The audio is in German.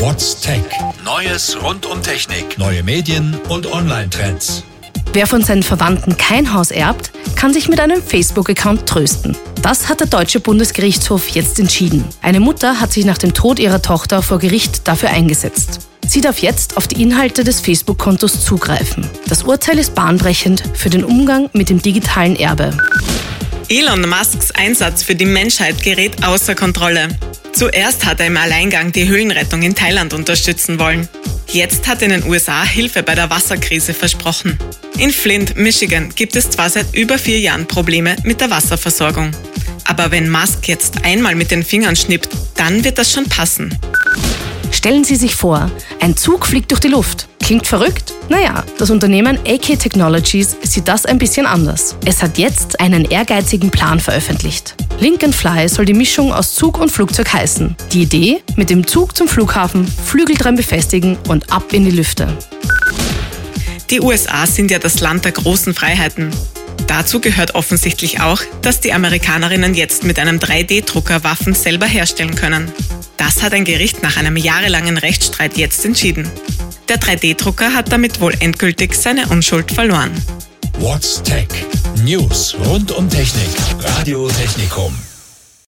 What's Tech? Neues rund um Technik, neue Medien und Online-Trends. Wer von seinen Verwandten kein Haus erbt, kann sich mit einem Facebook-Account trösten. Das hat der deutsche Bundesgerichtshof jetzt entschieden. Eine Mutter hat sich nach dem Tod ihrer Tochter vor Gericht dafür eingesetzt. Sie darf jetzt auf die Inhalte des Facebook-Kontos zugreifen. Das Urteil ist bahnbrechend für den Umgang mit dem digitalen Erbe. Elon Musks Einsatz für die Menschheit gerät außer Kontrolle. Zuerst hat er im Alleingang die Höhlenrettung in Thailand unterstützen wollen. Jetzt hat er in den USA Hilfe bei der Wasserkrise versprochen. In Flint, Michigan gibt es zwar seit über vier Jahren Probleme mit der Wasserversorgung. Aber wenn Musk jetzt einmal mit den Fingern schnippt, dann wird das schon passen. Stellen Sie sich vor, ein Zug fliegt durch die Luft. Klingt verrückt? Naja, das Unternehmen AK Technologies sieht das ein bisschen anders. Es hat jetzt einen ehrgeizigen Plan veröffentlicht. Link Fly soll die Mischung aus Zug und Flugzeug heißen. Die Idee? Mit dem Zug zum Flughafen, Flügel dran befestigen und ab in die Lüfte. Die USA sind ja das Land der großen Freiheiten. Dazu gehört offensichtlich auch, dass die Amerikanerinnen jetzt mit einem 3D-Drucker Waffen selber herstellen können. Das hat ein Gericht nach einem jahrelangen Rechtsstreit jetzt entschieden. Der 3D-Drucker hat damit wohl endgültig seine Unschuld verloren. What's Tech? News rund um Technik. Radio Technikum.